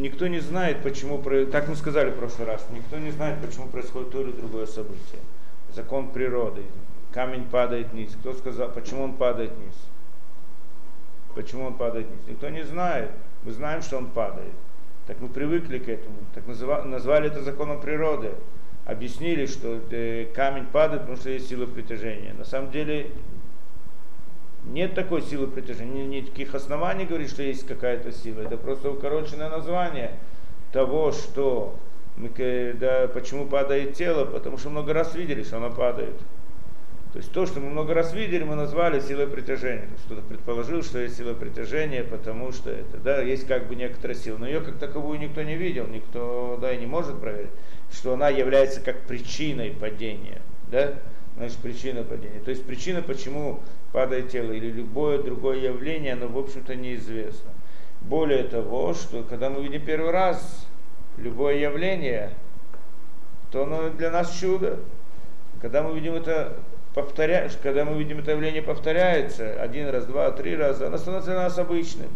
никто не знает, почему, так мы сказали в прошлый раз, никто не знает, почему происходит то или другое событие. Закон природы. Камень падает вниз. Кто сказал, почему он падает вниз? Почему он падает вниз? Никто не знает. Мы знаем, что он падает. Так мы привыкли к этому. Так назвали это законом природы. Объяснили, что э, камень падает, потому что есть сила притяжения. На самом деле нет такой силы притяжения, никаких оснований говорить, что есть какая-то сила. Это просто укороченное название того, что да, почему падает тело, потому что много раз видели, что оно падает. То есть то, что мы много раз видели, мы назвали силой притяжения. Кто-то предположил, что есть сила притяжения, потому что это, да, есть как бы некоторая сила. Но ее как таковую никто не видел, никто, да, и не может проверить, что она является как причиной падения, да, значит, причина падения. То есть причина, почему падает тело или любое другое явление, оно, в общем-то, неизвестно. Более того, что когда мы видим первый раз любое явление, то оно для нас чудо. Когда мы видим это повторяешь, когда мы видим это явление повторяется один раз, два, три раза, оно становится для нас обычным.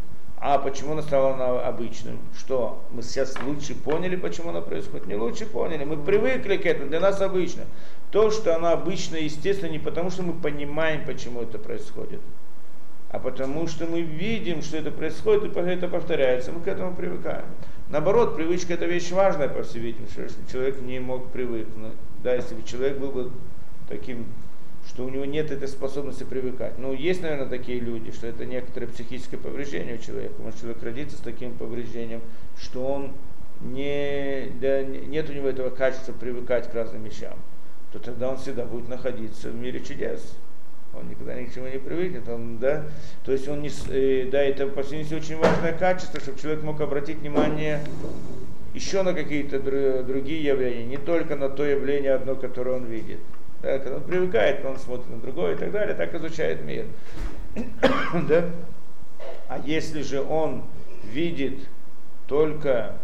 А почему оно стало обычным? Что? Мы сейчас лучше поняли, почему оно происходит? Не лучше поняли. Мы привыкли к этому, для нас обычно. То, что оно обычно, естественно, не потому, что мы понимаем, почему это происходит, а потому что мы видим, что это происходит, и это повторяется, мы к этому привыкаем. Наоборот, привычка это вещь важная, по всей видимости, если человек не мог привыкнуть. Да, если бы человек был бы таким что у него нет этой способности привыкать. Ну, есть, наверное, такие люди, что это некоторое психическое повреждение у человека. Может, человек родится с таким повреждением, что он не, да, нет у него этого качества привыкать к разным вещам. То тогда он всегда будет находиться в мире чудес. Он никогда ни к чему не привыкнет, он, да, то есть он не, э, да, это по сути очень важное качество, чтобы человек мог обратить внимание еще на какие-то другие явления, не только на то явление одно, которое он видит. Да, когда он привыкает, он смотрит на другое и так далее, так изучает мир. да? А если же он видит только,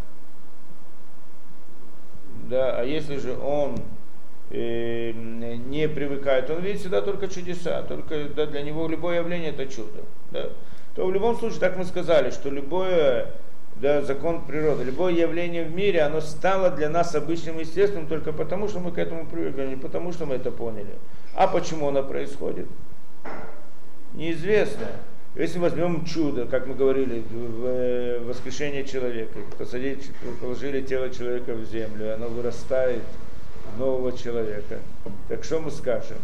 да, а если же он э, не привыкает, он видит всегда только чудеса, только да, для него любое явление это чудо. Да? То в любом случае, так мы сказали, что любое да, закон природы. Любое явление в мире, оно стало для нас обычным естественным только потому, что мы к этому привыкли, не потому, что мы это поняли. А почему оно происходит? Неизвестно. Если возьмем чудо, как мы говорили, в воскрешение человека, посадили, положили тело человека в землю, и оно вырастает нового человека. Так что мы скажем?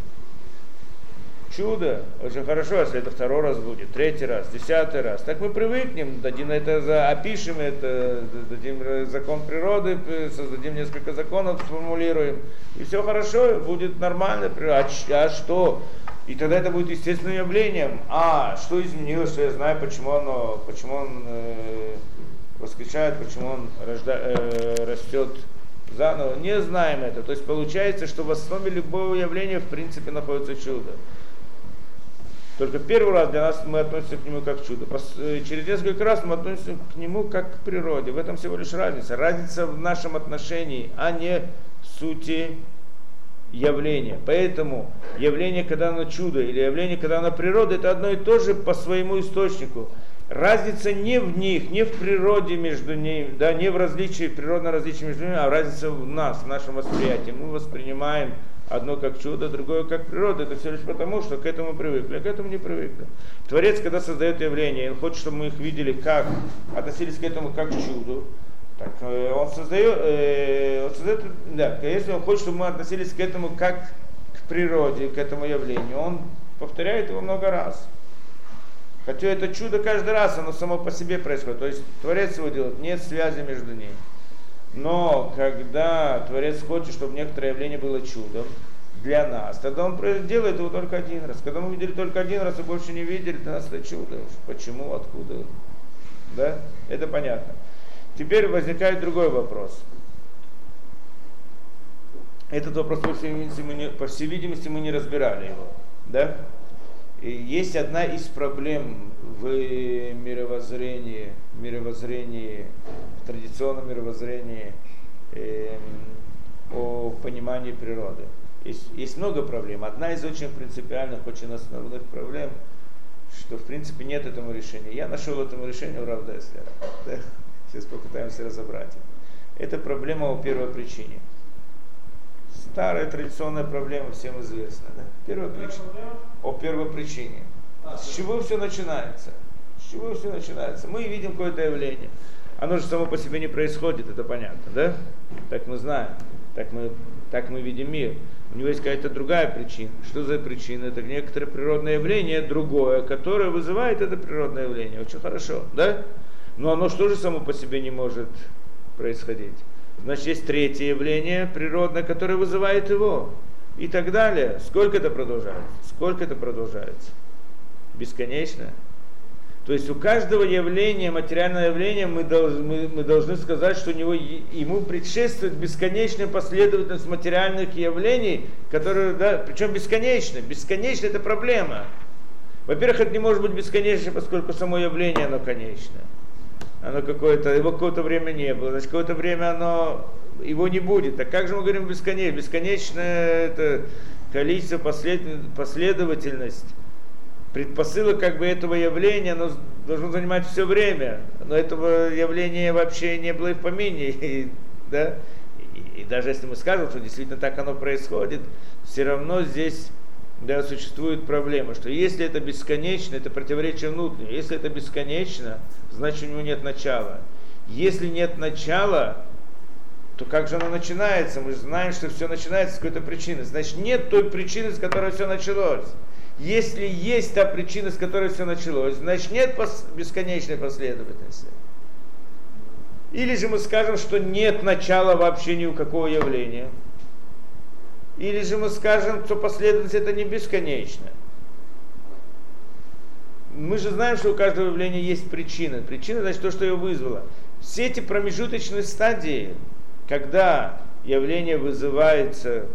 Чудо, очень хорошо, если это второй раз будет, третий раз, десятый раз. Так мы привыкнем, дадим это, опишем это, дадим закон природы, создадим несколько законов, сформулируем, и все хорошо, будет нормально. А, а что? И тогда это будет естественным явлением. А что изменилось, что я знаю, почему оно, почему он э, воскрешает, почему он рожда, э, растет заново. Не знаем это. То есть получается, что в основе любого явления в принципе находится чудо. Только первый раз для нас мы относимся к нему как к чуду. Э, через несколько раз мы относимся к нему как к природе. В этом всего лишь разница. Разница в нашем отношении, а не сути явления. Поэтому явление, когда оно чудо, или явление, когда оно природа, это одно и то же по своему источнику. Разница не в них, не в природе между ними, да, не в различии, природном различии между ними, а разница в нас, в нашем восприятии. Мы воспринимаем Одно как чудо, другое как природа. Это все лишь потому, что к этому привыкли, а к этому не привыкли. Творец, когда создает явления, он хочет, чтобы мы их видели как, относились к этому как к чуду. Так, э, он создает, э, он создает, да, если он хочет, чтобы мы относились к этому как к природе, к этому явлению, он повторяет его много раз. Хотя это чудо каждый раз, оно само по себе происходит. То есть Творец его делает, нет связи между ними. Но когда Творец хочет, чтобы некоторое явление было чудом для нас, тогда он делает его только один раз. Когда мы видели только один раз и больше не видели, для нас это чудо. Почему, откуда? Да? Это понятно. Теперь возникает другой вопрос. Этот вопрос, по всей видимости, мы не, по всей видимости, мы не разбирали его. Да? Есть одна из проблем в мировоззрении, мировоззрении традиционном мировоззрении э, о понимании природы. Есть, есть много проблем. Одна из очень принципиальных, очень основных проблем, что в принципе нет этому решения. Я нашел этому решение у Равдеслера. Сейчас попытаемся разобрать. Это проблема о первой причине. Старая традиционная проблема, всем известна. Да? Первая причина. О первой причине. С чего все начинается? С чего все начинается? Мы видим какое-то явление. Оно же само по себе не происходит, это понятно, да? Так мы знаем, так мы, так мы видим мир. У него есть какая-то другая причина. Что за причина? Это некоторое природное явление, другое, которое вызывает это природное явление. Очень хорошо, да? Но оно что же само по себе не может происходить? Значит, есть третье явление природное, которое вызывает его. И так далее. Сколько это продолжается? Сколько это продолжается? Бесконечно. То есть у каждого явления, материального явления, мы должны, мы, должны сказать, что у него, ему предшествует бесконечная последовательность материальных явлений, которые, да, причем бесконечно. Бесконечно это проблема. Во-первых, это не может быть бесконечно, поскольку само явление, оно конечное оно какое-то, его какое-то время не было, значит, какое-то время оно, его не будет. Так как же мы говорим бесконечно? Бесконечное это количество, послед, последовательность, предпосылок как бы этого явления, оно должно занимать все время. Но этого явления вообще не было и в помине. И, да? и, и даже если мы скажем, что действительно так оно происходит, все равно здесь да, существует проблема, что если это бесконечно, это противоречие внутреннее. Если это бесконечно, значит у него нет начала. Если нет начала, то как же оно начинается? Мы же знаем, что все начинается с какой-то причины. Значит, нет той причины, с которой все началось. Если есть та причина, с которой все началось, значит нет пос- бесконечной последовательности. Или же мы скажем, что нет начала вообще ни у какого явления. Или же мы скажем, что последовательность это не бесконечно. Мы же знаем, что у каждого явления есть причина. Причина значит то, что ее вызвало. Все эти промежуточные стадии, когда явление вызывается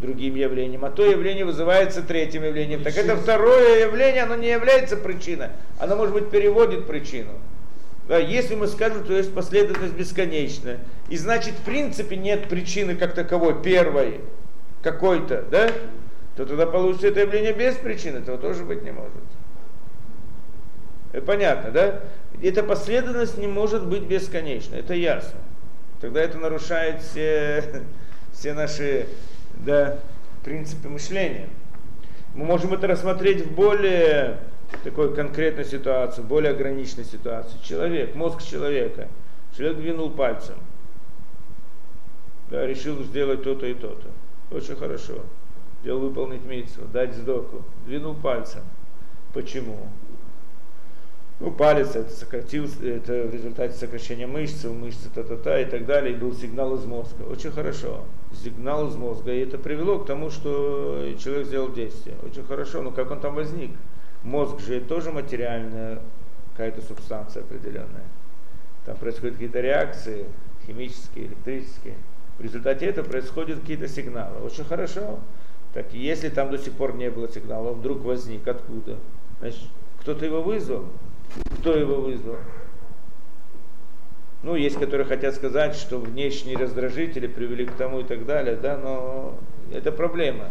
другим явлением, а то явление вызывается третьим явлением. Так это второе явление, оно не является причиной, оно, может быть, переводит причину. Да, если мы скажем, что есть последовательность бесконечная, и значит, в принципе, нет причины как таковой, первой, какой-то, да, то тогда получится это явление без причины, этого тоже быть не может. Это понятно, да? Эта последовательность не может быть бесконечной, это ясно. Тогда это нарушает все, все наши да, принципы мышления. Мы можем это рассмотреть в более такой конкретной ситуации, более ограниченной ситуации. Человек, мозг человека. Человек двинул пальцем. Да, решил сделать то-то и то-то. Очень хорошо. Сделал выполнить митцву, дать сдоку. Двинул пальцем. Почему? Ну, палец это сократил, это в результате сокращения мышцы, мышцы та-та-та и так далее, и был сигнал из мозга. Очень хорошо. Сигнал из мозга. И это привело к тому, что человек сделал действие. Очень хорошо. Но как он там возник? Мозг же тоже материальная какая-то субстанция определенная. Там происходят какие-то реакции химические, электрические. В результате этого происходят какие-то сигналы. Очень хорошо. Так если там до сих пор не было сигнала, вдруг возник, откуда? Значит, кто-то его вызвал. Кто его вызвал? Ну, есть, которые хотят сказать, что внешние раздражители привели к тому и так далее, да, но это проблема.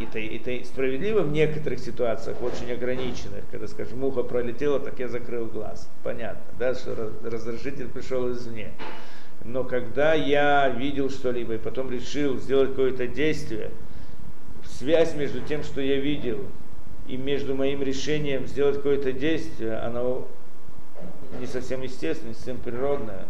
Это, это справедливо в некоторых ситуациях, очень ограниченных, когда, скажем, муха пролетела, так я закрыл глаз. Понятно, да, что раздражитель пришел извне. Но когда я видел что-либо и потом решил сделать какое-то действие, связь между тем, что я видел, и между моим решением сделать какое-то действие, оно не совсем естественное, не совсем природное.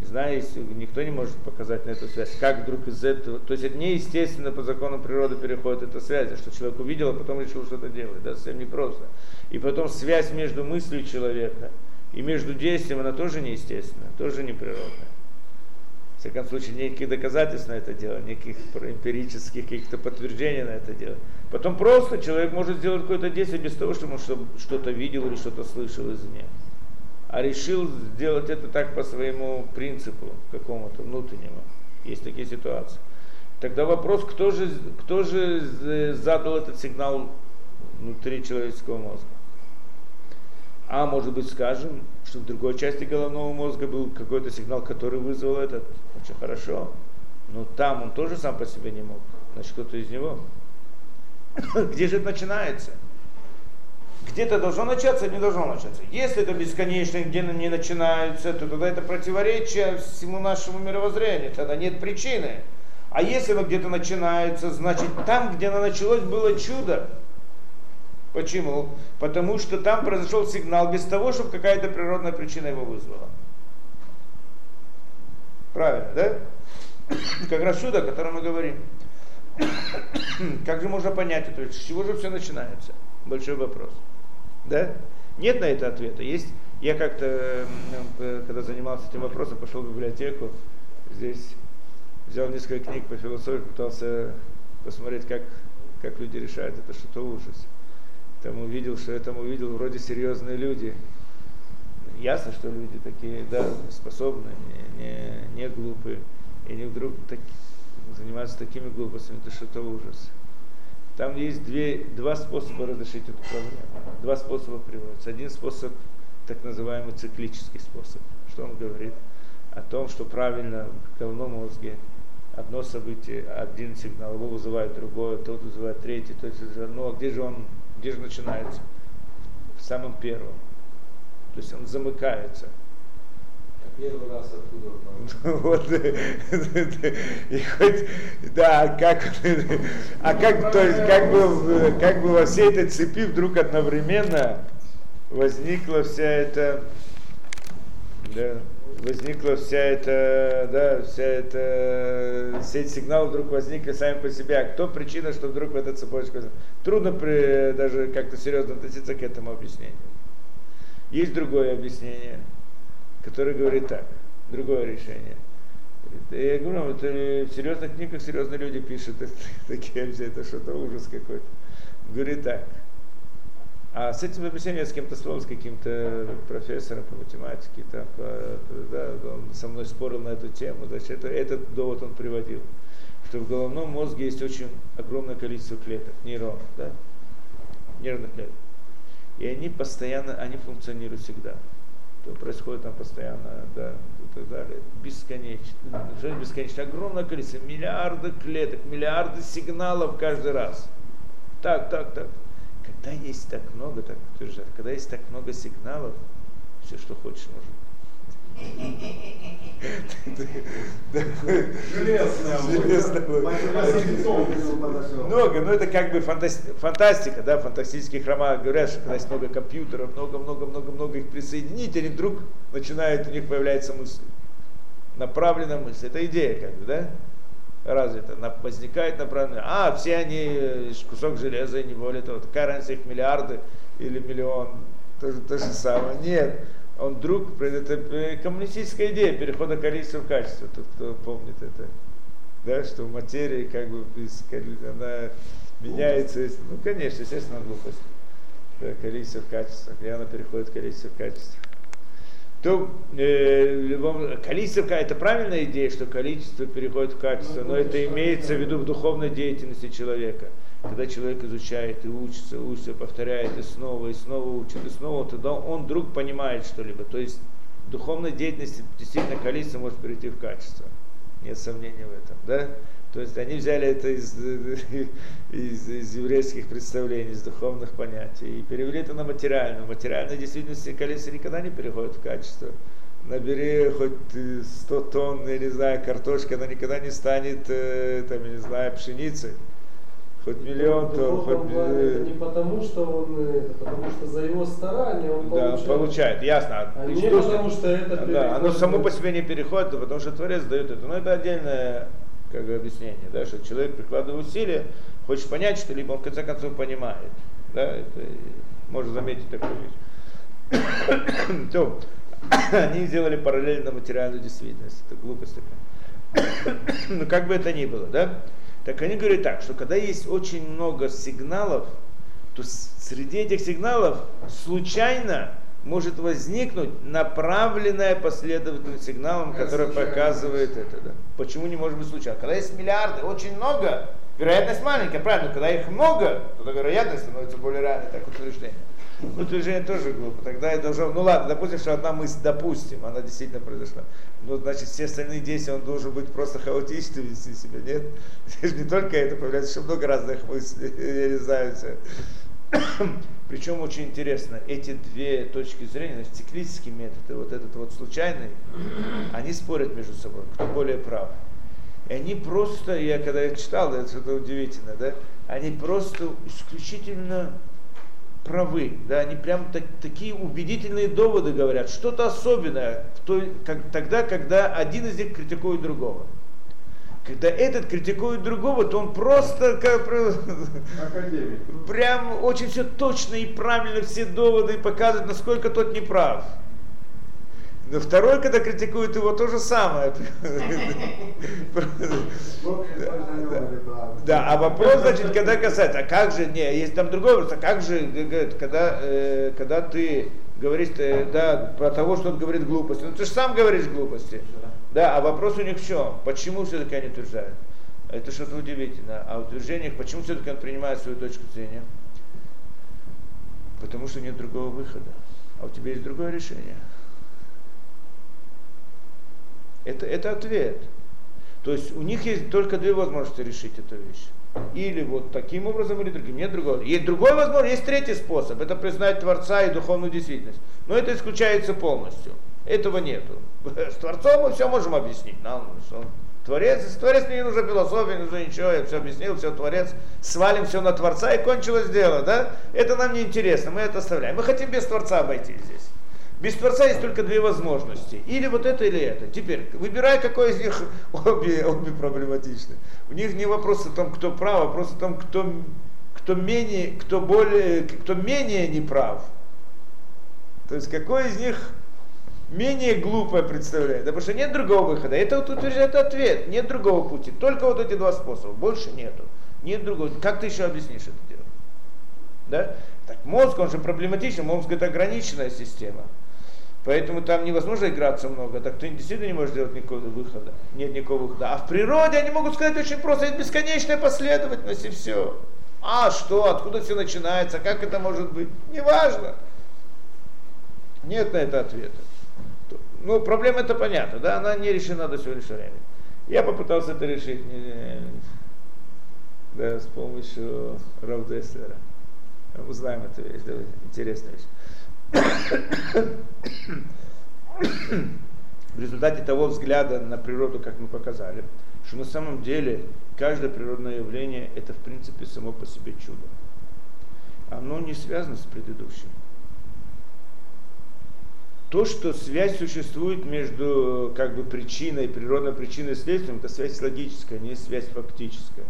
Не знаю, никто не может показать на эту связь, как вдруг из этого, то есть это неестественно по закону природы переходит эта связь, что человек увидел, а потом решил что-то делать, да, совсем непросто. И потом связь между мыслью человека и между действием, она тоже неестественная, тоже неприродная. Всяком случае, никаких доказательств на это дело, никаких эмпирических каких-то подтверждений на это дело. Потом просто человек может сделать какое-то действие без того, чтобы он что-то видел или что-то слышал извне. А решил сделать это так по своему принципу какому-то внутреннему. Есть такие ситуации. Тогда вопрос, кто же, кто же задал этот сигнал внутри человеческого мозга? А может быть, скажем, что в другой части головного мозга был какой-то сигнал, который вызвал этот. Очень хорошо. Но там он тоже сам по себе не мог. Значит, кто-то из него. Где же это начинается? где-то должно начаться, не должно начаться. Если это бесконечно, где не начинается, то тогда это противоречие всему нашему мировоззрению, тогда нет причины. А если оно где-то начинается, значит там, где оно началось, было чудо. Почему? Потому что там произошел сигнал без того, чтобы какая-то природная причина его вызвала. Правильно, да? Как раз чудо, о котором мы говорим. Как же можно понять это? С чего же все начинается? Большой вопрос. Да? Нет на это ответа. Есть. Я как-то, когда занимался этим вопросом, пошел в библиотеку, здесь взял несколько книг по философии, пытался посмотреть, как, как люди решают это, что-то ужас. Там увидел, что я там увидел вроде серьезные люди. Ясно, что люди такие, да, способные, не, не, не глупые. И они вдруг так, занимаются такими глупостями, это что-то ужас. Там есть две, два способа разрешить эту проблему. Два способа приводятся. Один способ, так называемый циклический способ. Что он говорит? О том, что правильно в головном мозге одно событие, один сигнал, его вызывает другое, тот вызывает третий, то есть, ну а где же он, где же начинается? В самом первом. То есть он замыкается. Первый раз откуда Вот, и хоть, да, как, а как, то есть, как бы, как бы во всей этой цепи вдруг одновременно возникла вся эта, да, возникла вся эта, да, вся эта сеть сигналов вдруг возникли сами по себе. А кто причина, что вдруг в этой цепочке? Трудно при, даже как-то серьезно относиться к этому объяснению. Есть другое объяснение, которое говорит так, другое решение. Я говорю, это в серьезных книгах серьезные люди пишут такие, это что-то ужас какой-то. Говорит так, а с этим объяснением я с кем-то спорил, с каким-то профессором по математике, там, по, да, он со мной спорил на эту тему. Значит, это, этот довод он приводил, что в головном мозге есть очень огромное количество клеток, нейронов, да, нервных клеток. И они постоянно, они функционируют всегда. То происходит там постоянно, да, и так далее. Бесконечно. Бесконечно? Огромное количество, миллиарды клеток, миллиарды сигналов каждый раз. Так, так, так. Когда есть так много, так утверждают, когда есть так много сигналов, все, что хочешь, может. Много, но это как бы фантастика, да, фантастических романах говорят, что когда есть много компьютеров, много-много-много-много их присоединить, они вдруг начинают, у них появляется мысль, направленная мысль, это идея как бы, да, развита, возникает направление, а, все они э, кусок железа и не более того, какая разница их миллиарды или миллион, то, то же самое. Нет, он вдруг, это э, коммунистическая идея перехода количества в качество, тот, кто помнит это, да, что в материи как бы она меняется, ну, конечно, естественно, глупость, да, количество в качество, и она переходит в количество в качество то э, количество, это правильная идея, что количество переходит в качество, но это имеется в виду в духовной деятельности человека. Когда человек изучает и учится, учится, повторяет и снова, и снова учит, и снова, тогда он вдруг понимает что-либо. То есть в духовной деятельности действительно количество может перейти в качество. Нет сомнений в этом. Да? То есть они взяли это из, из, из еврейских представлений, из духовных понятий и перевели это на материальную. В материальной действительности количество никогда не переходит в качество. Набери хоть 100 тонн, я не знаю, картошки, она никогда не станет, э, там, я не знаю, пшеницей. Хоть миллион тонн, хоть... Это не потому, что он, это потому что за его старание он да, получает. получает, ясно. А не потому, что это Да, оно само по себе не переходит, потому что Творец дает это. Но это отдельная как бы объяснение, да, что человек прикладывает усилия, хочет понять что-либо, он в конце концов понимает. Да, это можно заметить такую вещь. То, они сделали параллельно материальную действительность. Это глупость такая. Но как бы это ни было, да? Так они говорят так, что когда есть очень много сигналов, то среди этих сигналов случайно может возникнуть направленная последовательность сигналом, которая показывает это. Да. Почему не может быть случайно? Когда есть миллиарды, очень много, вероятность маленькая, правильно, когда их много, то вероятность становится более реальной, так утверждение. Утверждение тоже глупо. Тогда я должен, ну ладно, допустим, что одна мысль, допустим, она действительно произошла. Ну, значит, все остальные действия, он должен быть просто хаотичным вести себя, нет? Здесь не только это, появляется еще много разных мыслей, я не знаю, все. Причем очень интересно, эти две точки зрения, циклический метод и вот этот вот случайный, они спорят между собой, кто более прав. И они просто, я когда я читал, это, это удивительно, да, они просто исключительно правы, да, они прям так, такие убедительные доводы говорят, что-то особенное в той, как, тогда, когда один из них критикует другого. Когда этот критикует другого, то он просто как, прям очень все точно и правильно все доводы показывает, насколько тот не прав. Но второй, когда критикует его, то же самое. Да, а вопрос, значит, когда касается, а как же, не, есть там другой вопрос, а как же, когда, э, когда ты говоришь, э, да, про того, что он говорит глупости, ну ты же сам говоришь глупости. Да, а вопрос у них в чем? Почему все-таки они утверждают? Это что-то удивительно. А утверждениях, почему все-таки он принимает свою точку зрения? Потому что нет другого выхода. А у тебя есть другое решение. Это, это ответ. То есть у них есть только две возможности решить эту вещь. Или вот таким образом, или другим. Нет другого. Есть другой возможность, есть третий способ. Это признать Творца и духовную действительность. Но это исключается полностью. Этого нету. С Творцом мы все можем объяснить. Нам, что Творец, Творец не нужна философия, не нужно ничего, я все объяснил, все Творец, свалим все на Творца и кончилось дело, да? Это нам не интересно, мы это оставляем. Мы хотим без Творца обойти здесь. Без Творца есть только две возможности. Или вот это, или это. Теперь, выбирай, какой из них обе, обе проблематичны. У них не вопрос о том, кто прав, а вопрос о том, кто, кто, менее, кто, более, кто менее неправ. То есть, какой из них менее глупое представляет. Да потому что нет другого выхода. Это вот утверждает ответ. Нет другого пути. Только вот эти два способа. Больше нету. Нет другого. Как ты еще объяснишь это дело? Да? Так мозг, он же проблематичен. Мозг это ограниченная система. Поэтому там невозможно играться много, так ты действительно не можешь делать никакого выхода. Нет никакого выхода. А в природе они могут сказать очень просто, это бесконечная последовательность и все. А что, откуда все начинается, как это может быть? Неважно. Нет на это ответа. Ну, проблема это понятна, да, она не решена до сегодняшнего времени. Я попытался это решить да, с помощью Равдеслера. Узнаем эту вещь, да, интересная вещь. В результате того взгляда на природу, как мы показали, что на самом деле каждое природное явление это в принципе само по себе чудо. Оно не связано с предыдущим. То, что связь существует между как бы причиной, природной причиной и следствием, это связь логическая, не связь фактическая.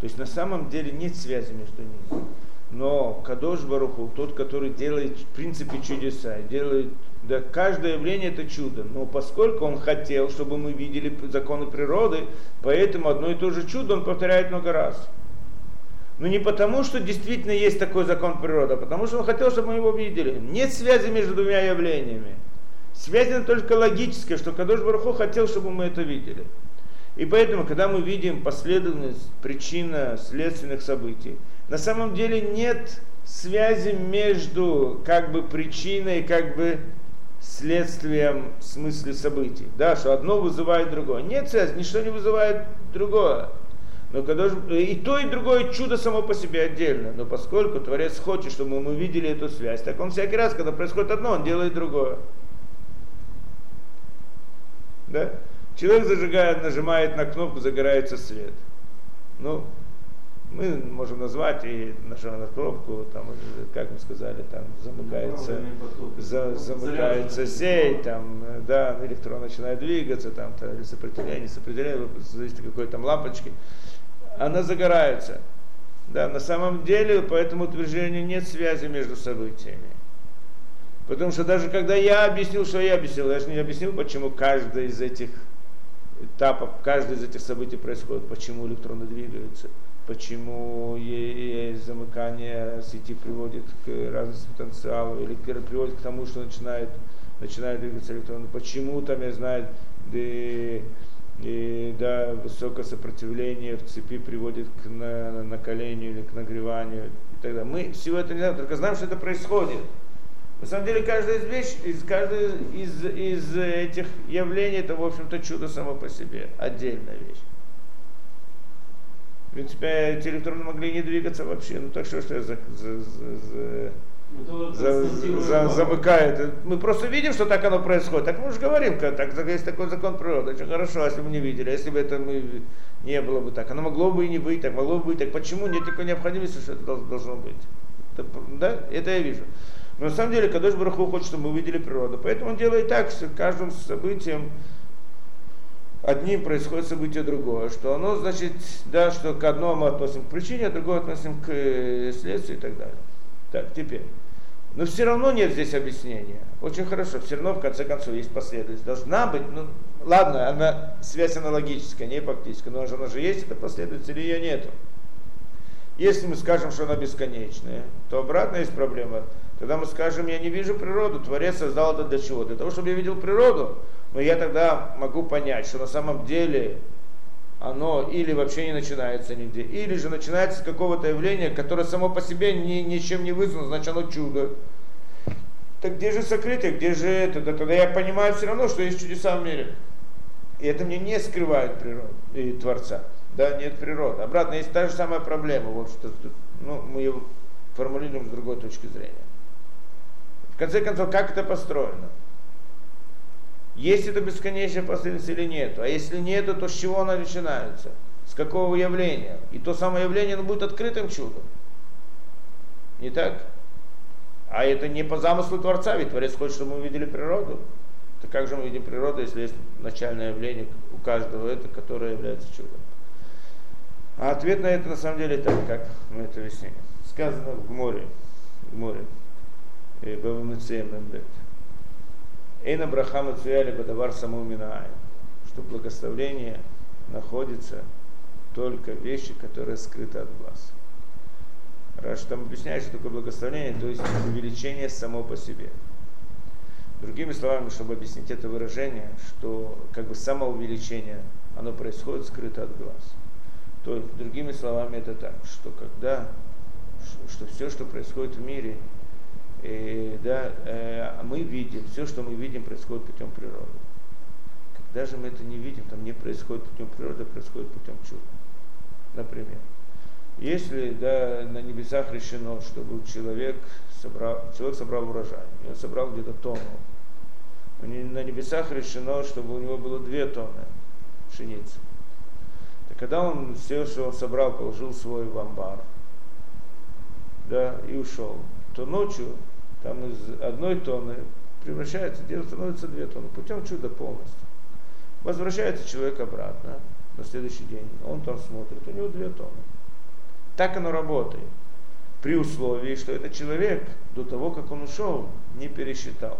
То есть на самом деле нет связи между ними. Но Кадош Баруху, тот, который делает в принципе чудеса, делает, да, каждое явление это чудо. Но поскольку он хотел, чтобы мы видели законы природы, поэтому одно и то же чудо он повторяет много раз. Но не потому, что действительно есть такой закон природы, а потому что он хотел, чтобы мы его видели. Нет связи между двумя явлениями. Связь только логическая, что Кадош Баруху хотел, чтобы мы это видели. И поэтому, когда мы видим последовательность причина следственных событий, на самом деле нет связи между как бы причиной и как бы следствием в смысле событий. Да, что одно вызывает другое. Нет связи, ничто не вызывает другое. Но когда и то, и другое чудо само по себе отдельно. Но поскольку Творец хочет, чтобы мы видели эту связь, так он всякий раз, когда происходит одно, он делает другое. Да? Человек зажигает, нажимает на кнопку, загорается свет. Ну, мы можем назвать и нажимаем на кнопку, там, как мы сказали, там замыкается, за, замыкается сеть, там, да, электрон начинает двигаться, там, то, сопротивление, сопротивление, зависит от какой там лампочки, она загорается. Да, на самом деле по этому утверждению нет связи между событиями. Потому что даже когда я объяснил, что я объяснил, я же не объяснил, почему каждый из этих этапов, каждое из этих событий происходит, почему электроны двигаются почему замыкание сети приводит к разному потенциалу или приводит к тому, что начинает, начинает двигаться электроны, почему там, я знаю, и, да, высокое сопротивление в цепи приводит к на, накалению или к нагреванию и так далее. Мы всего это не знаем, только знаем, что это происходит. На самом деле, каждая из вещь, из, каждая из, из этих явлений, это, в общем-то, чудо само по себе, отдельная вещь. В принципе, эти электроны могли не двигаться вообще. Ну так что, что я за, за, за, за за, за, замыкает. Мы просто видим, что так оно происходит. Так мы же говорим, как, так, есть такой закон природы. Очень хорошо, если бы не видели, если бы это мы не было бы так. Оно могло бы и не быть, так могло бы быть. Так почему нет такой необходимости, что это должно быть? Это, да, это я вижу. Но на самом деле Кадош Бараху хочет, чтобы мы увидели природу. Поэтому он делает так, что каждым событием одним происходит событие другое, что оно значит, да, что к одному мы относим к причине, а другое относим к э, следствию и так далее. Так, теперь. Но все равно нет здесь объяснения. Очень хорошо, все равно в конце концов есть последовательность. Должна быть, ну ладно, она связь аналогическая, не фактическая, но она же есть, это последовательность или ее нету. Если мы скажем, что она бесконечная, то обратно есть проблема. Тогда мы скажем, я не вижу природу, Творец создал это для чего? Для того, чтобы я видел природу. Но я тогда могу понять, что на самом деле оно или вообще не начинается нигде, или же начинается с какого-то явления, которое само по себе ни, ничем не вызвано, значит оно чудо. Так где же сокрытие, где же это? Да тогда я понимаю все равно, что есть чудеса в мире. И это мне не скрывает природу и Творца. Да, нет природы. Обратно, есть та же самая проблема. Вот что, ну, мы ее формулируем с другой точки зрения. В конце концов, как это построено? Есть это бесконечная последовательность или нет? А если нет, то с чего она начинается? С какого явления? И то самое явление оно будет открытым чудом. Не так? А это не по замыслу Творца, ведь Творец хочет, чтобы мы увидели природу. То как же мы видим природу, если есть начальное явление у каждого это, которое является чудом? А ответ на это на самом деле так, как мы это объяснили. Сказано в море, в море. Бавамыцеем Мембет. Эйна Брахама Цуяли Бадавар Самуминаай. Что благословление находится только вещи, которые скрыты от глаз. Раз там объясняет, что такое благословение, то есть увеличение само по себе. Другими словами, чтобы объяснить это выражение, что как бы самоувеличение, оно происходит скрыто от глаз. То есть, другими словами, это так, что когда, что все, что происходит в мире, и, да, э, мы видим, все, что мы видим, происходит путем природы. Когда же мы это не видим, там не происходит путем природы, а происходит путем чуда. Например, если да, на небесах решено, чтобы человек собрал, человек собрал урожай, и он собрал где-то тонну, на небесах решено, чтобы у него было две тонны пшеницы. Так когда он все, что он собрал, положил свой в амбар, да, и ушел, то ночью там из одной тонны превращается, дело становится две тонны, путем чуда полностью. Возвращается человек обратно на следующий день, он там смотрит, у него две тонны. Так оно работает. При условии, что этот человек до того, как он ушел, не пересчитал.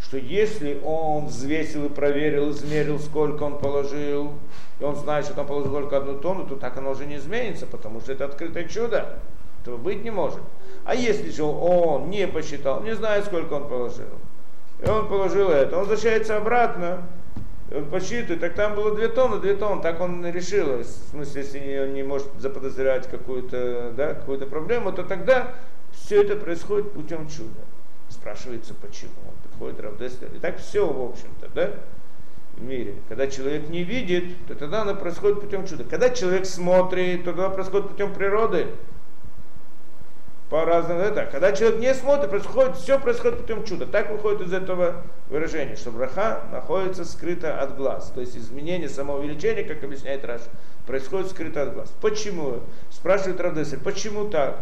Что если он взвесил и проверил, измерил, сколько он положил, и он знает, что там положил только одну тонну, то так оно уже не изменится, потому что это открытое чудо. Этого быть не может. А если же он не посчитал, не знает, сколько он положил, и он положил это, он возвращается обратно, он посчитывает, так там было две тонны, две тонны, так он решил. В смысле, если он не может заподозревать какую-то да, какую проблему, то тогда все это происходит путем чуда. Спрашивается, почему. Он подходит Равдестер. И так все, в общем-то, да, в мире. Когда человек не видит, то тогда оно происходит путем чуда. Когда человек смотрит, то тогда происходит путем природы по разным это. Когда человек не смотрит, происходит, все происходит путем чуда. Так выходит из этого выражения, что браха находится скрыто от глаз. То есть изменение самоувеличения, как объясняет Раш, происходит скрыто от глаз. Почему? Спрашивает Равдесель, почему так?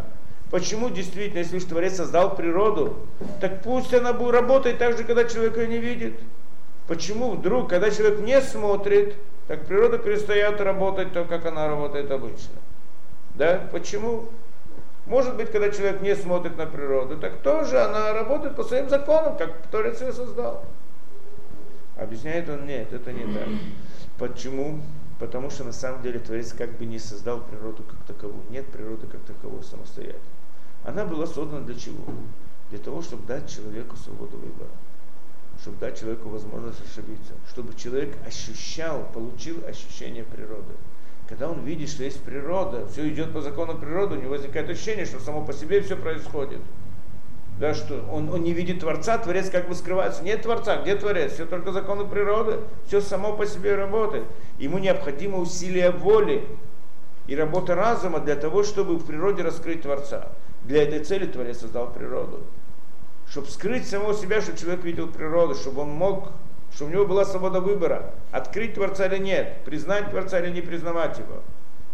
Почему действительно, если уж Творец создал природу, так пусть она будет работать так же, когда человек ее не видит. Почему вдруг, когда человек не смотрит, так природа перестает работать то, как она работает обычно? Да? Почему? Может быть, когда человек не смотрит на природу, так тоже она работает по своим законам, как Творец ее создал. Объясняет он, нет, это не так. Почему? Потому что на самом деле Творец как бы не создал природу как таковую. Нет природы как таковой самостоятельно. Она была создана для чего? Для того, чтобы дать человеку свободу выбора. Чтобы дать человеку возможность ошибиться. Чтобы человек ощущал, получил ощущение природы. Когда он видит, что есть природа, все идет по закону природы, у него возникает ощущение, что само по себе все происходит. Да, что он, он не видит Творца, Творец как бы скрывается. Нет Творца, где Творец? Все только законы природы, все само по себе работает. Ему необходимо усилие воли, и работа разума для того, чтобы в природе раскрыть Творца. Для этой цели Творец создал природу. Чтобы скрыть самого себя, чтобы человек видел природу, чтобы он мог, чтобы у него была свобода выбора, открыть Творца или нет, признать Творца или не признавать его.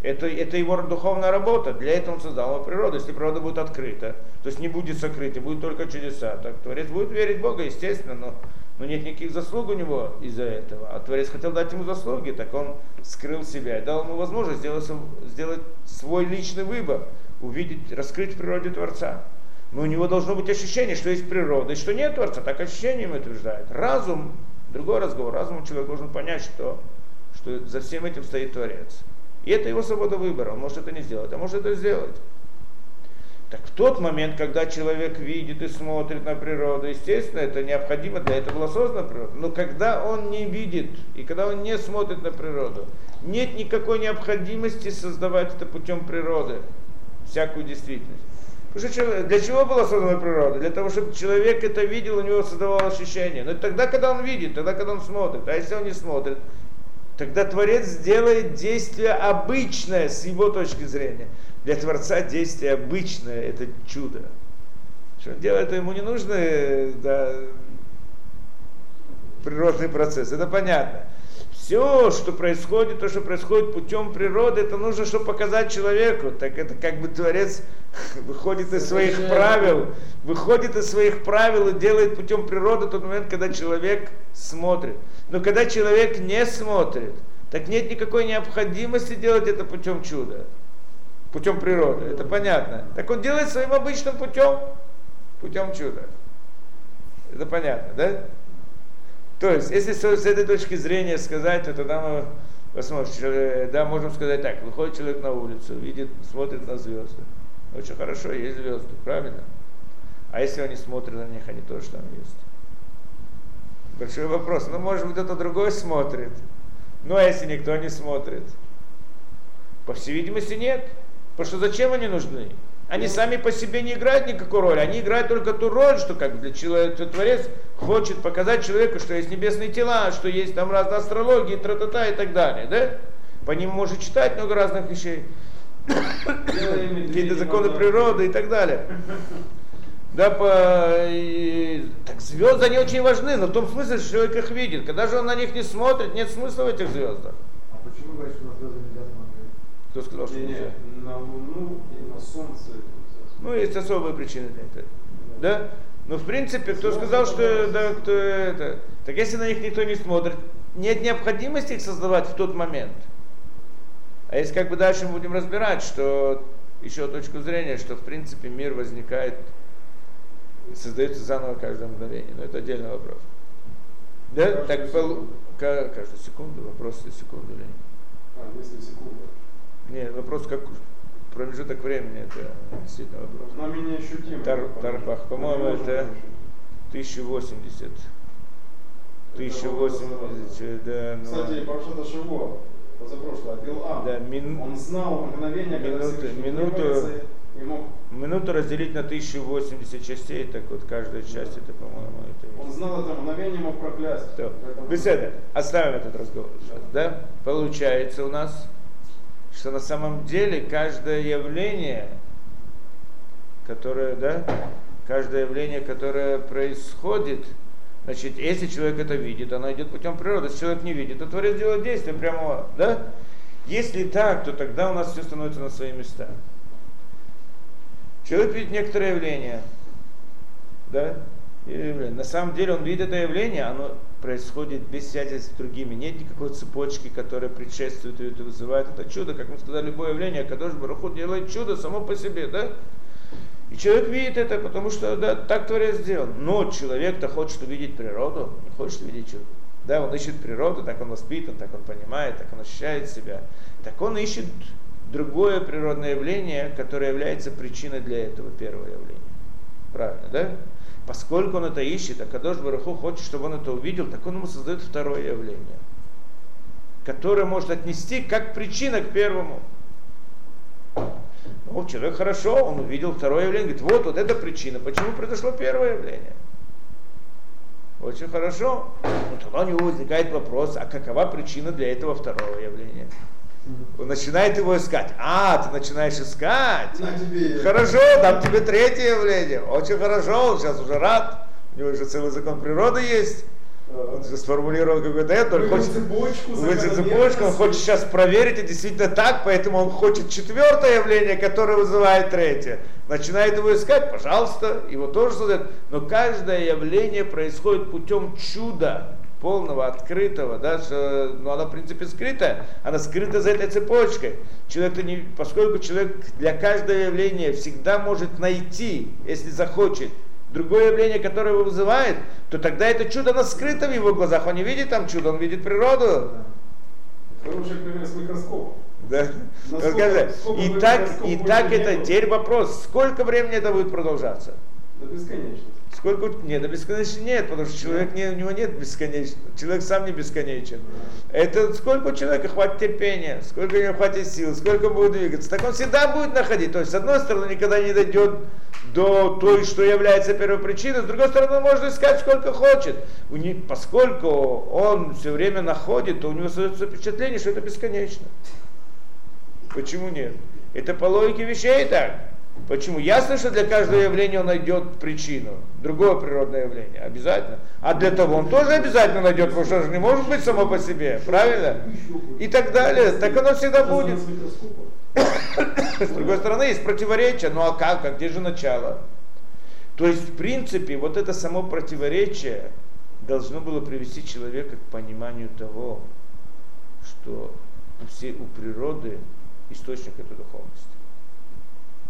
Это, это его духовная работа. Для этого он создал его природу. Если природа будет открыта, то есть не будет сокрыта, будет только чудеса. Так Творец будет верить в Бога, естественно, но, но нет никаких заслуг у него из-за этого. А Творец хотел дать ему заслуги, так он скрыл себя и дал ему возможность сделать, сделать свой личный выбор, увидеть, раскрыть в природе Творца. Но у него должно быть ощущение, что есть природа и что нет Творца. Так ощущением утверждает. Разум, другой разговор, разум человек должен понять, что, что за всем этим стоит Творец. И это его свобода выбора, он может это не сделать, а может это сделать. Так в тот момент, когда человек видит и смотрит на природу, естественно, это необходимо, для этого была создана природа. Но когда он не видит и когда он не смотрит на природу, нет никакой необходимости создавать это путем природы, всякую действительность. Для чего была создана природа? Для того, чтобы человек это видел, у него создавало ощущение. Но тогда, когда он видит, тогда, когда он смотрит. А если он не смотрит, тогда Творец сделает действие обычное с его точки зрения. Для Творца действие обычное – это чудо. Что он делает, ему не нужны да, природный процесс, это понятно. Все, что происходит, то, что происходит путем природы, это нужно, чтобы показать человеку. Так это как бы Творец выходит из своих правил, выходит из своих правил и делает путем природы тот момент, когда человек смотрит. Но когда человек не смотрит, так нет никакой необходимости делать это путем чуда, путем природы. Это понятно. Так он делает своим обычным путем, путем чуда. Это понятно, да? То есть, если с, этой точки зрения сказать, то тогда мы посмотрим, да, можем сказать так, выходит человек на улицу, видит, смотрит на звезды. Очень хорошо, есть звезды, правильно? А если они смотрят на них, они тоже там есть. Большой вопрос. Ну, может быть, кто-то другой смотрит. Ну, а если никто не смотрит? По всей видимости, нет. Потому что зачем они нужны? Они сами по себе не играют никакой роли. Они играют только ту роль, что как для человека Творец хочет показать человеку, что есть небесные тела, что есть там разные астрологии, тра-та-та и так далее. Да? По ним может читать много разных вещей. Какие-то законы природы и так далее. Да, по, и, так звезды, они очень важны, но в том смысле, что человек их видит. Когда же он на них не смотрит, нет смысла в этих звездах. А почему говоришь, что звезды? Кто сказал, что Не, не, нельзя? на Луну и на Солнце. Ну, есть особые причины для этого. Да? Но в принципе, кто сказал, что да, кто это. Так если на них никто не смотрит, нет необходимости их создавать в тот момент. А если как бы дальше мы будем разбирать, что еще точку зрения, что в принципе мир возникает создается заново каждое мгновение. Но это отдельный вопрос. Да? Каждую так пол- секунду. ка- каждую секунду, вопрос секунду или нет. А, если секунда. Нет, вопрос как промежуток времени, это действительно вопрос. Должна менее ощутима. Тар- Тарбах, по-моему, это 1080. 1080, да, ну, Кстати, Паршата Шиво, позапрошлое, Билам, да, мин- он знал мгновение, когда минуту- требуется, и мог, минуту разделить на 1080 частей, так вот каждая часть это, по-моему, это он знал это мгновение, мог проклясть. Беседа, оставим этот разговор сейчас, да? Получается у нас, что на самом деле каждое явление, которое, да, каждое явление, которое происходит, значит, если человек это видит, оно идет путем природы. Если человек не видит, то Творец делает действие прямо, да? Если так, то тогда у нас все становится на свои места. Человек видит некоторое явление, да? Явление. На самом деле он видит это явление, оно происходит без связи с другими. Нет никакой цепочки, которая предшествует и вызывает это чудо. Как мы сказали, любое явление, Кадош Бараху делает чудо само по себе, да? И человек видит это, потому что да, так Творец сделал. Но человек-то хочет увидеть природу, не хочет увидеть чудо. Да, он ищет природу, так он воспитан, так он понимает, так он ощущает себя. Так он ищет другое природное явление, которое является причиной для этого первого явления. Правильно, да? Поскольку он это ищет, а Кадош Бараху хочет, чтобы он это увидел, так он ему создает второе явление, которое может отнести как причина к первому. Ну, человек хорошо, он увидел второе явление, говорит, вот, вот это причина, почему произошло первое явление. Очень хорошо. Но тогда у него возникает вопрос, а какова причина для этого второго явления? Он начинает его искать. А, ты начинаешь искать. На тебе. Хорошо, дам тебе третье явление. Очень хорошо, он сейчас уже рад. У него уже целый закон природы есть. Он же сформулировал какой-то это, он хочет цепочку, цепочку, он хочет сейчас проверить, и действительно так, поэтому он хочет четвертое явление, которое вызывает третье. Начинает его искать, пожалуйста, его тоже создает. Но каждое явление происходит путем чуда, полного, открытого, да, что, ну, она в принципе скрытая, она скрыта за этой цепочкой. Человек не, поскольку человек для каждого явления всегда может найти, если захочет, другое явление, которое его вызывает, то тогда это чудо, оно скрыто в его глазах. Он не видит там чудо, он видит природу. Хороший пример с микроскопом. Да. Насколько- сколько И так, и так это теперь вопрос, сколько времени это будет продолжаться? До бесконечности. Сколько? Нет, до бесконечности нет, потому что человек не, у него нет бесконечности. Человек сам не бесконечен. Это сколько у человека хватит терпения, сколько у него хватит сил, сколько будет двигаться. Так он всегда будет находить. То есть, с одной стороны, никогда не дойдет до той, что является первой причиной, с другой стороны, он может искать сколько хочет. У не- поскольку он все время находит, то у него создается впечатление, что это бесконечно. Почему нет? Это по логике вещей так. Почему? Ясно, что для каждого явления он найдет причину. Другое природное явление. Обязательно. А для того он тоже обязательно найдет, потому что же не может быть само по себе. Правильно? И так далее. Так оно всегда будет. С другой стороны, есть противоречие. Ну а как? А где же начало? То есть, в принципе, вот это само противоречие должно было привести человека к пониманию того, что у, всей, у природы источник это духовность.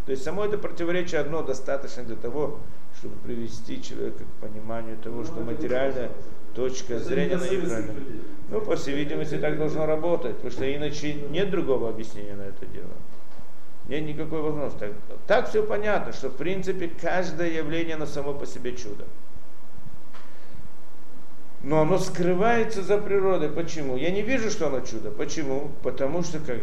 То есть само это противоречие одно достаточно для того, чтобы привести человека к пониманию того, что материальная точка зрения не на для советских неправильна. людей. Ну, по всей видимости, так должно работать, потому что иначе нет другого объяснения на это дело. Нет никакой возможности. Так, так все понятно, что в принципе каждое явление на само по себе чудо. Но оно скрывается за природой. Почему? Я не вижу, что оно чудо. Почему? Потому что как,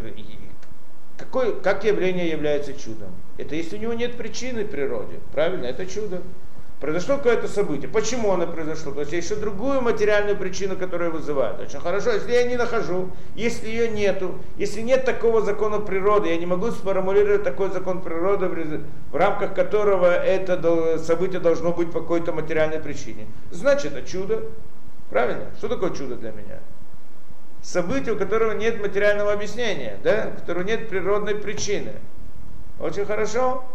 какой, как явление является чудом? Это если у него нет причины в природе. Правильно? Это чудо. Произошло какое-то событие. Почему оно произошло? То есть есть еще другую материальную причину, которая вызывает. Очень хорошо, если я не нахожу, если ее нету, если нет такого закона природы, я не могу сформулировать такой закон природы, в, рамках которого это событие должно быть по какой-то материальной причине. Значит, это чудо. Правильно? Что такое чудо для меня? Событие, у которого нет материального объяснения, да? у которого нет природной причины. Очень хорошо.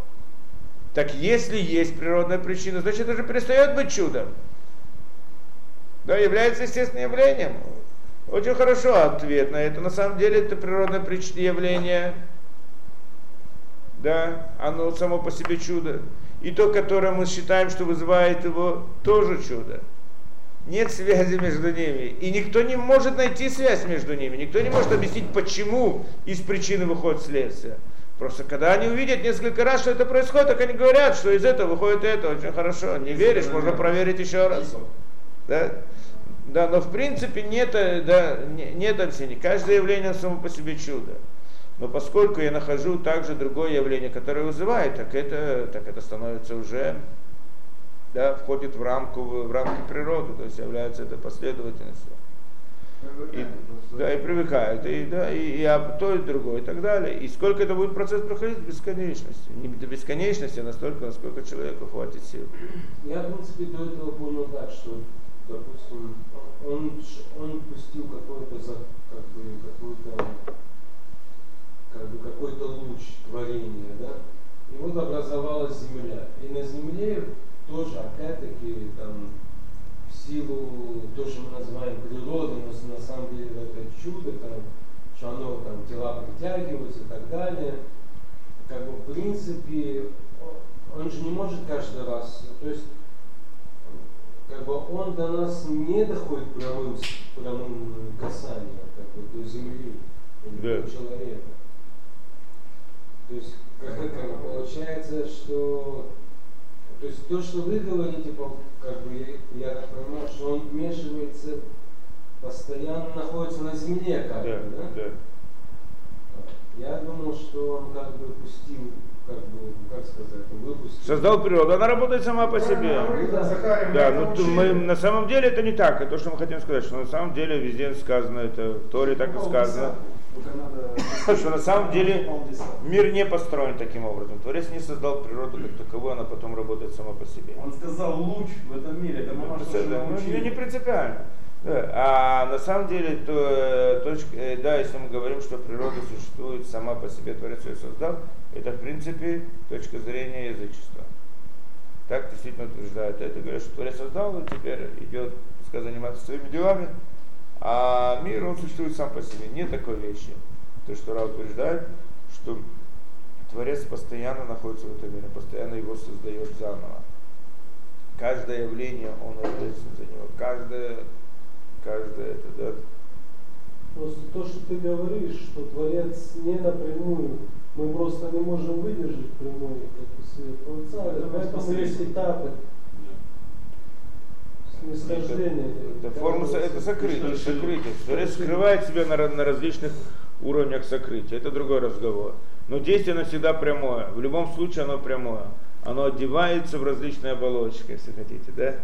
Так если есть природная причина, значит это же перестает быть чудом. Да, является естественным явлением. Очень хорошо ответ на это. На самом деле это природное прич- явление. Да, оно само по себе чудо. И то, которое мы считаем, что вызывает его, тоже чудо. Нет связи между ними. И никто не может найти связь между ними. Никто не может объяснить, почему из причины выходит следствие. Просто когда они увидят несколько раз, что это происходит, так они говорят, что из этого выходит это. Очень хорошо. Не веришь, можно проверить еще раз. Да? Да, но в принципе нет, э, да, не- нет объяснений. Каждое явление само по себе чудо. Но поскольку я нахожу также другое явление, которое вызывает, так это, так это становится уже, да, входит в рамку, в рамки природы, то есть является это последовательностью. И, да, и привыкают, и, да, и, и об то, и другое, и так далее. И сколько это будет процесс проходить в бесконечности. Не до бесконечности, а настолько, насколько человеку хватит сил. Я, в принципе, до этого понял так, что, допустим, он, он пустил какой-то, как бы, какой-то, как бы, какой-то луч творения, да, и вот образовалась Земля. И на Земле тоже, опять-таки, там, в силу, то, что мы называем природой, но на самом деле это чудо, там, что оно, там, тела притягиваются и так далее, как бы, в принципе, он же не может каждый раз, то есть, как бы он до нас не доходит прямым, прямым касанием, как бы, до земли или Да. до человека. То есть, как, как получается, что то есть то, что вы говорите, как бы я, я так понимаю, что он вмешивается, постоянно находится на земле, как Да, бы, да? да. Я думал, что он как бы пустил, как бы, как сказать, выпустил. Создал природу, она работает сама по себе. Да, ну то мы, на самом деле это не так, это то, что мы хотим сказать, что на самом деле везде сказано, это в Торе так и сказано. Что на самом деле мир не построен таким образом. Творец не создал природу как таковую, она потом работает сама по себе. Он сказал луч в этом мире, это мама что Да, ну, учили. не, принципиально. Да. А на самом деле, то, э, точка, э, да, если мы говорим, что природа существует сама по себе, Творец ее создал, это в принципе точка зрения язычества. Так действительно утверждают. Это говорят, что Творец создал, и теперь идет, пускай заниматься своими делами, а мир, он существует сам по себе. Нет такой вещи. То, что Ра утверждает, что Творец постоянно находится в этом мире, постоянно его создает заново. Каждое явление, он ответственен за него. Каждое, каждое это, да. Просто то, что ты говоришь, что Творец не напрямую, мы просто не можем выдержать прямой как бы, свет Творца, Это поэтому есть этапы Это, форма, это сокрытие, сокрытие. Творец скрывает себя на, на различных уровнях сокрытия. Это другой разговор. Но действие оно всегда прямое. В любом случае оно прямое. Оно одевается в различные оболочки, если хотите, да?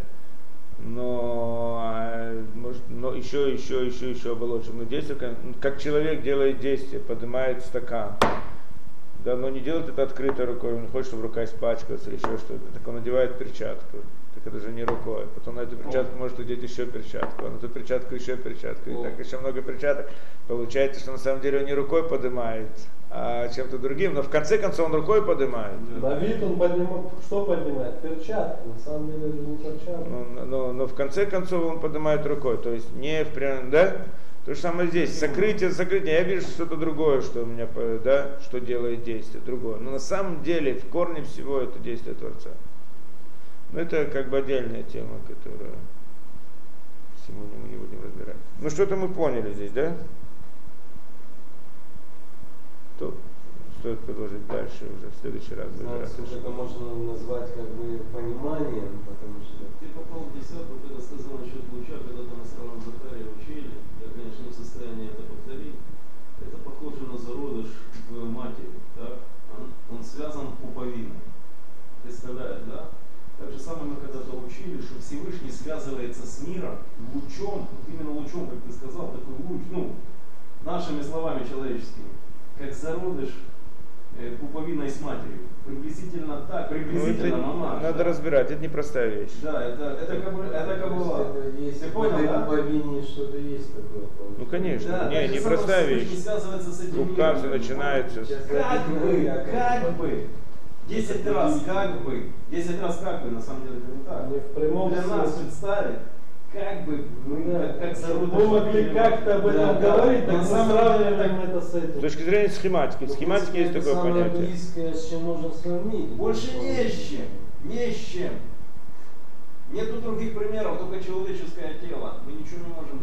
Но, а, может, но еще, еще, еще, еще оболочек. Но действие, как- как человек делает действие, поднимает стакан. Да, но не делает это открытой рукой, он не хочет, чтобы рука испачкалась или еще что-то. Так он надевает перчатку. Это же не рукой. Потом на эту перчатку может одеть еще перчатку, а на эту перчатку еще перчатку. И так еще много перчаток. Получается, что на самом деле он не рукой поднимает, а чем-то другим. Но в конце концов он рукой поднимает. На вид он поднимает, что поднимает? Перчатки, на самом деле это не перчатки. Но, но- но в конце концов он поднимает рукой. То есть не в прям, да? То же самое здесь. Сокрытие, сокрытие. Я вижу что-то другое, что у меня, да, что делает действие другое. Но на самом деле в корне всего это действие Творца. Но это как бы отдельная тема, которую сегодня мы не будем разбирать. Ну что-то мы поняли здесь, да? То стоит продолжить дальше уже в следующий раз. Знаю, разбираться. сколько это можно назвать как бы пониманием, потому что Ты попал в десятку, когда сказал насчет луча, когда там на самом Захаре учили, я, конечно, не в состоянии это повторить. Это похоже на зародыш в матери, так? Он, он связан пуповиной. Представляешь, да? Так же самое мы когда-то учили, что Всевышний связывается с миром лучом, вот именно лучом, как ты сказал, такой луч, ну, нашими словами человеческими, как зародыш э, пуповиной с матерью. Приблизительно так, Ну, приблизительно это мамаш. надо да. разбирать, это непростая вещь. Да, это, это, как бы, это как. Это есть Ты понял, да? пуповине что-то есть такое. Ну, конечно. Да, не, непростая вещь. Всевышний связывается с этим Рукав миром. все начинается. Как бы, как бы. Десять раз как бы. Десять раз как бы, на самом деле это не так. Не в прямом Для нас представить, как бы, ну, Да. как, как зародыш. Мы могли как-то об этом Да, говорить, На так мы самом деле, сравниваем это с С этим. точки зрения схематики. В схематике есть такое самое понятие. близкое, с чем можно сравнить. Больше не с чем. Не с чем. Нету других примеров, только человеческое тело. Мы ничего не можем